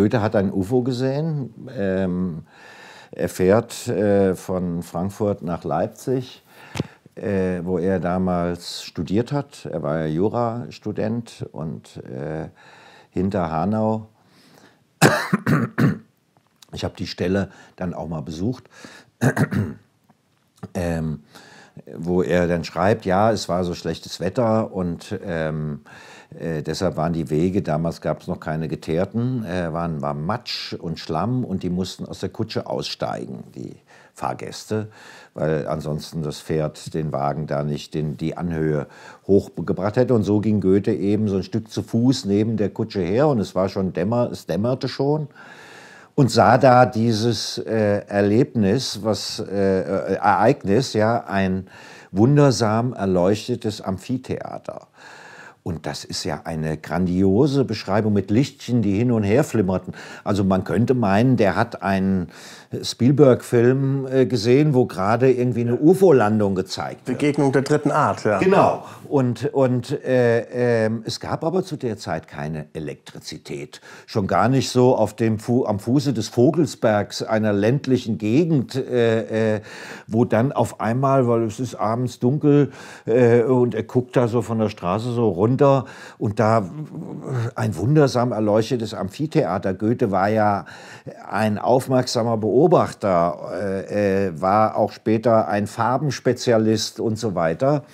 Goethe hat ein UFO gesehen. Ähm, er fährt äh, von Frankfurt nach Leipzig, äh, wo er damals studiert hat. Er war ja Jurastudent und äh, hinter Hanau. Ich habe die Stelle dann auch mal besucht, ähm, wo er dann schreibt, ja, es war so schlechtes Wetter und ähm, äh, deshalb waren die Wege, damals gab es noch keine geteerten, äh, waren, war Matsch und Schlamm und die mussten aus der Kutsche aussteigen, die Fahrgäste, weil ansonsten das Pferd den Wagen da nicht in die Anhöhe hochgebracht hätte. Und so ging Goethe eben so ein Stück zu Fuß neben der Kutsche her und es war schon dämmer, es dämmerte schon und sah da dieses äh, Erlebnis, was äh, äh Ereignis, ja, ein wundersam erleuchtetes Amphitheater. Und das ist ja eine grandiose Beschreibung mit Lichtchen, die hin und her flimmerten. Also man könnte meinen, der hat einen Spielberg-Film äh, gesehen, wo gerade irgendwie eine UFO-Landung gezeigt wird. Begegnung der dritten Art, ja. Genau. Und, und äh, äh, es gab aber zu der Zeit keine Elektrizität. Schon gar nicht so auf dem Fu am Fuße des Vogelsbergs, einer ländlichen Gegend, äh, äh wo dann auf einmal, weil es ist abends dunkel äh, und er guckt da so von der Straße so runter und da ein wundersam erleuchtetes Amphitheater. Goethe war ja ein aufmerksamer Beobachter, äh, war auch später ein Farbenspezialist und so weiter.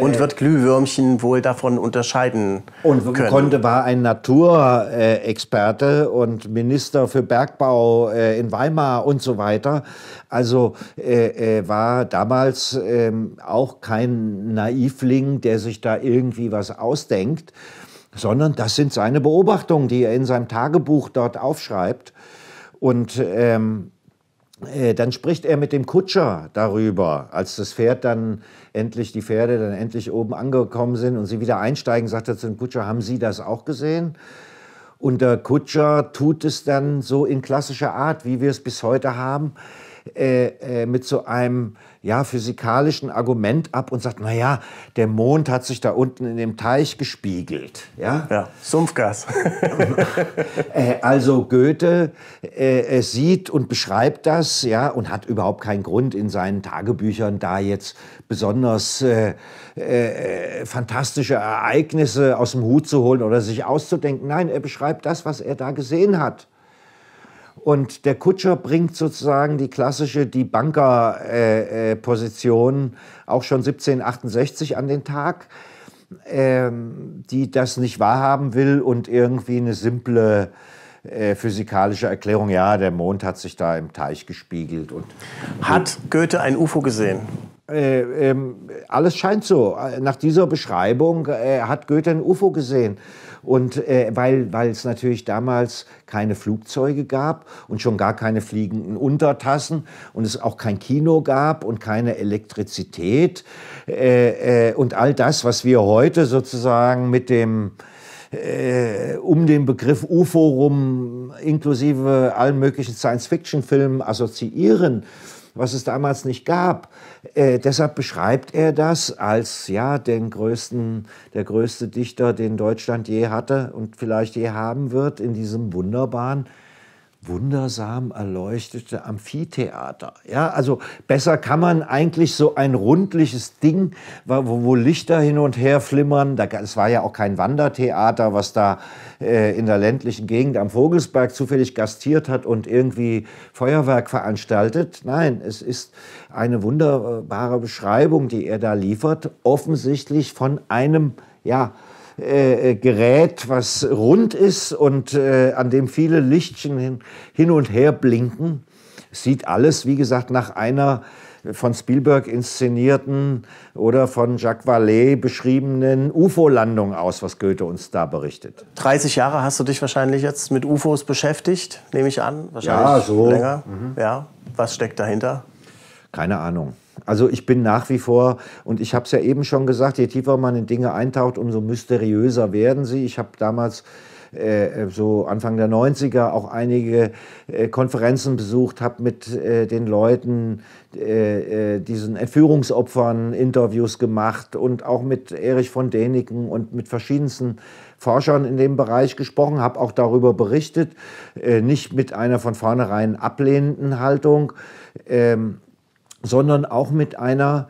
Und wird Glühwürmchen wohl davon unterscheiden und können. konnte war ein Naturexperte und Minister für Bergbau äh, in Weimar und so weiter. Also äh, äh, war damals ähm, auch kein Naivling, der sich da irgendwie was ausdenkt, sondern das sind seine Beobachtungen, die er in seinem Tagebuch dort aufschreibt. Und ähm, äh, dann spricht er mit dem Kutscher darüber, als das Pferd dann endlich, die Pferde dann endlich oben angekommen sind und sie wieder einsteigen, sagt er zu dem Kutscher, haben Sie das auch gesehen? Und der Kutscher tut es dann so in klassischer Art, wie wir es bis heute haben, äh, äh, mit so einem ja, physikalischen Argument ab und sagt, naja, der Mond hat sich da unten in dem Teich gespiegelt. Ja, ja Sumpfgas. äh, also Goethe äh, sieht und beschreibt das ja, und hat überhaupt keinen Grund in seinen Tagebüchern da jetzt besonders äh, äh, fantastische Ereignisse aus dem Hut zu holen oder sich auszudenken. Nein, er beschreibt das, was er da gesehen hat. Und der Kutscher bringt sozusagen die klassische, die Banker-Position äh, auch schon 1768 an den Tag, ähm, die das nicht wahrhaben will und irgendwie eine simple äh, physikalische Erklärung, ja, der Mond hat sich da im Teich gespiegelt. Und hat Goethe ein UFO gesehen? Äh, ähm, alles scheint so. Nach dieser Beschreibung äh, hat Goethe ein UFO gesehen. Und äh, weil, weil es natürlich damals keine Flugzeuge gab und schon gar keine fliegenden Untertassen und es auch kein Kino gab und keine Elektrizität äh, äh, und all das, was wir heute sozusagen mit dem um den Begriff UFO rum, inklusive allen möglichen Science-Fiction-Filmen assoziieren, was es damals nicht gab. Äh, deshalb beschreibt er das als ja den größten, der größte Dichter, den Deutschland je hatte und vielleicht je haben wird, in diesem wunderbaren wundersam erleuchtete Amphitheater. Ja, also besser kann man eigentlich so ein rundliches Ding, wo, wo Lichter hin und her flimmern. Es war ja auch kein Wandertheater, was da äh, in der ländlichen Gegend am Vogelsberg zufällig gastiert hat und irgendwie Feuerwerk veranstaltet. Nein, es ist eine wunderbare Beschreibung, die er da liefert, offensichtlich von einem ja, äh, äh, Gerät, was rund ist und äh, an dem viele Lichtchen hin, hin und her blinken. Sieht alles, wie gesagt, nach einer von Spielberg inszenierten oder von Jacques Vallée beschriebenen UFO-Landung aus, was Goethe uns da berichtet. 30 Jahre hast du dich wahrscheinlich jetzt mit UFOs beschäftigt, nehme ich an. Wahrscheinlich ja, so. Länger. Mhm. Ja. Was steckt dahinter? Keine Ahnung. Also ich bin nach wie vor, und ich habe es ja eben schon gesagt, je tiefer man in Dinge eintaucht, umso mysteriöser werden sie. Ich habe damals äh, so Anfang der 90er auch einige äh, Konferenzen besucht, habe mit äh, den Leuten, äh, äh, diesen Entführungsopfern Interviews gemacht und auch mit Erich von Däniken und mit verschiedensten Forschern in dem Bereich gesprochen, habe auch darüber berichtet, äh, nicht mit einer von vornherein ablehnenden Haltung, ähm, sondern auch mit einer,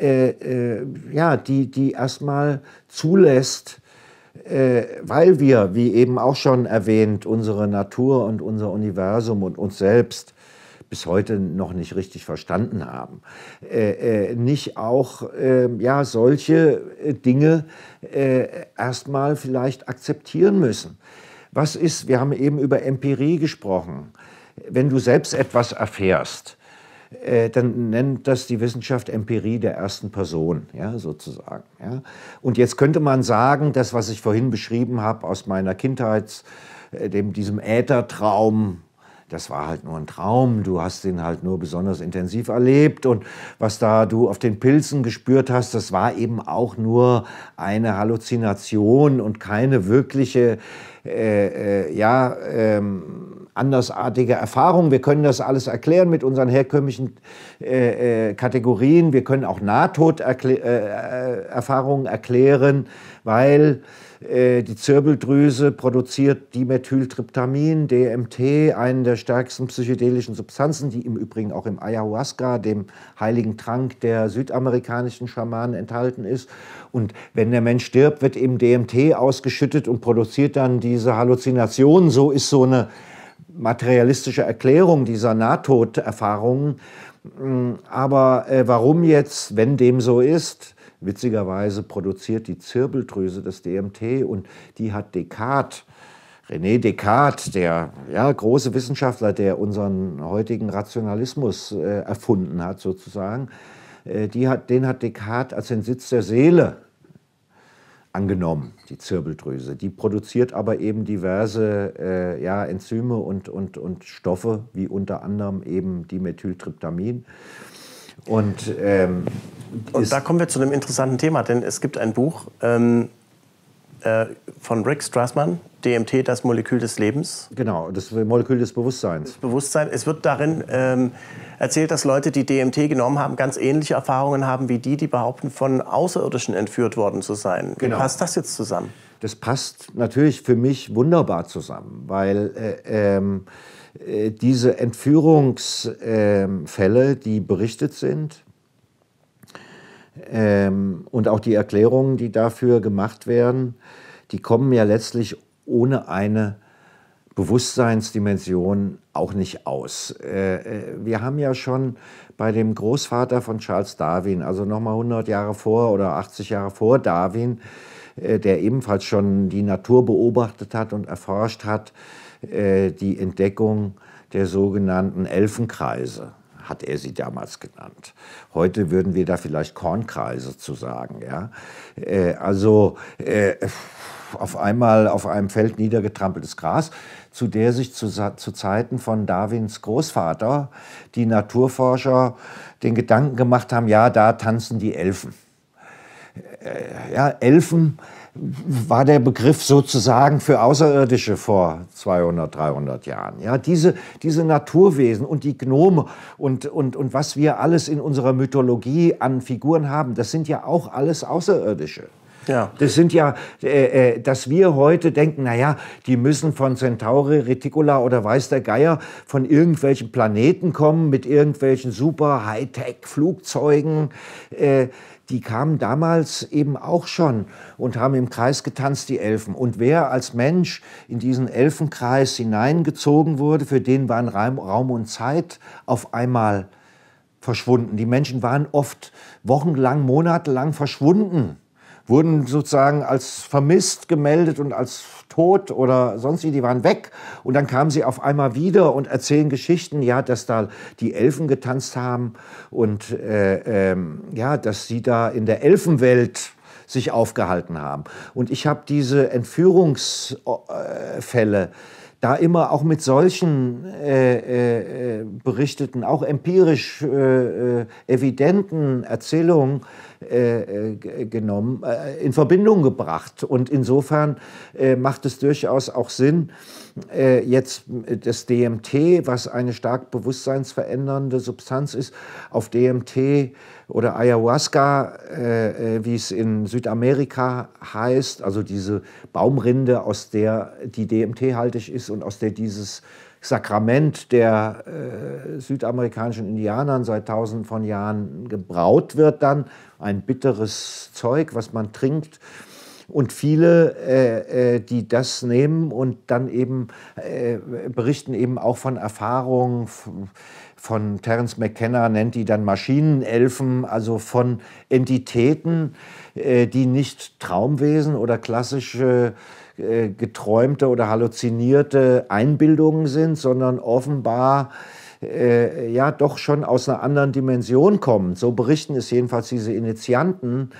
äh, äh, ja, die, die erstmal zulässt, äh, weil wir, wie eben auch schon erwähnt, unsere Natur und unser Universum und uns selbst bis heute noch nicht richtig verstanden haben, äh, äh, nicht auch äh, ja, solche äh, Dinge äh, erstmal vielleicht akzeptieren müssen. Was ist, wir haben eben über Empirie gesprochen, wenn du selbst etwas erfährst, äh, dann nennt das die Wissenschaft Empirie der ersten Person, ja, sozusagen. Ja. Und jetzt könnte man sagen, das, was ich vorhin beschrieben habe aus meiner Kindheit, dem, diesem Äthertraum, das war halt nur ein Traum, du hast den halt nur besonders intensiv erlebt und was da du auf den Pilzen gespürt hast, das war eben auch nur eine Halluzination und keine wirkliche, äh, äh, ja, ähm, andersartige Erfahrung. Wir können das alles erklären mit unseren herkömmlichen äh, äh Kategorien. Wir können auch Nahtoderfahrungen erklären, weil äh, die Zirbeldrüse produziert Dimethyltryptamin, DMT, einen der stärksten psychedelischen Substanzen, die im Übrigen auch im Ayahuasca, dem heiligen Trank der südamerikanischen Schamanen, enthalten ist. Und wenn der Mensch stirbt, wird eben DMT ausgeschüttet und produziert dann diese Halluzinationen. So ist so eine materialistische Erklärung dieser Nahtoderfahrungen. Aber äh, warum jetzt, wenn dem so ist, Witzigerweise produziert die Zirbeldrüse das DMT und die hat Descartes, René Descartes, der ja, große Wissenschaftler, der unseren heutigen Rationalismus äh, erfunden hat, sozusagen, äh, die hat, den hat Descartes als den Sitz der Seele angenommen, die Zirbeldrüse. Die produziert aber eben diverse äh, ja, Enzyme und, und, und Stoffe, wie unter anderem eben Dimethyltryptamin. Und, ähm, und da kommen wir zu einem interessanten Thema, denn es gibt ein Buch ähm, äh, von Rick Strassmann, DMT, das Molekül des Lebens. Genau, das Molekül des Bewusstseins. Das Bewusstsein. Es wird darin ähm, erzählt, dass Leute, die DMT genommen haben, ganz ähnliche Erfahrungen haben wie die, die behaupten, von Außerirdischen entführt worden zu sein. Genau. Wie passt das jetzt zusammen? Das passt natürlich für mich wunderbar zusammen, weil äh, ähm, äh, diese Entführungsfälle, die berichtet sind, ähm, und auch die Erklärungen, die dafür gemacht werden, die kommen ja letztlich ohne eine Bewusstseinsdimension auch nicht aus. Äh, äh, wir haben ja schon bei dem Großvater von Charles Darwin, also nochmal 100 Jahre vor oder 80 Jahre vor Darwin, der ebenfalls schon die Natur beobachtet hat und erforscht hat, äh, die Entdeckung der sogenannten Elfenkreise hat er sie damals genannt. Heute würden wir da vielleicht Kornkreise zu sagen. Ja? Äh, also äh, auf einmal auf einem Feld niedergetrampeltes Gras, zu der sich zu, zu Zeiten von Darwins Großvater die Naturforscher den Gedanken gemacht haben, ja, da tanzen die Elfen. ja, Elfen war der Begriff sozusagen für Außerirdische vor 200, 300 Jahren. Ja, diese, diese Naturwesen und die Gnome und, und, und was wir alles in unserer Mythologie an Figuren haben, das sind ja auch alles Außerirdische. Ja. Das sind ja, äh, äh, dass wir heute denken, naja, die müssen von Centauri, Reticula oder weiß der Geier von irgendwelchen Planeten kommen mit irgendwelchen super Hightech-Flugzeugen. Äh, die kamen damals eben auch schon und haben im Kreis getanzt, die Elfen. Und wer als Mensch in diesen Elfenkreis hineingezogen wurde, für den waren Raum und Zeit auf einmal verschwunden. Die Menschen waren oft wochenlang, monatelang verschwunden wurden sozusagen als vermisst gemeldet und als tot oder sonst wie, die waren weg. Und dann kamen sie auf einmal wieder und erzählen Geschichten, ja, dass da die Elfen getanzt haben und äh, ähm, ja, dass sie da in der Elfenwelt sich aufgehalten haben. Und ich habe diese Entführungsfälle da immer auch mit solchen äh, äh, berichteten, auch empirisch äh, äh evidenten Erzählungen äh, äh, genommen, in Verbindung gebracht. Und insofern macht es durchaus auch Sinn, äh, jetzt das DMT, was eine stark bewusstseinsverändernde Substanz ist, auf DMT oder Ayahuasca, äh, äh, wie es in Südamerika heißt, also diese Baumrinde, aus der die DMT-haltig ist und aus der dieses Sakrament der äh, südamerikanischen Indianern seit tausenden von Jahren gebraut wird dann. Ein bitteres Zeug, was man trinkt. Und viele, äh, äh, die das nehmen und dann eben äh, berichten eben auch von Erfahrungen von Terence McKenna, nennt die dann Maschinenelfen, also von Entitäten, äh, die nicht Traumwesen oder klassische äh, geträumte oder halluzinierte Einbildungen sind, sondern offenbar äh, ja doch schon aus einer anderen Dimension kommen. So berichten es jedenfalls diese Initianten.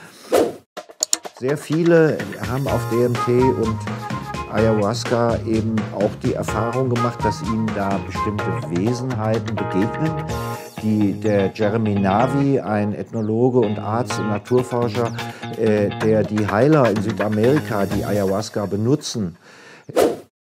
Sehr viele haben auf DMT und Ayahuasca eben auch die Erfahrung gemacht, dass ihnen da bestimmte Wesenheiten begegnen. Die, der Jeremy Navi, ein Ethnologe und Arzt und Naturforscher, äh, der die Heiler in Südamerika, die Ayahuasca benutzen,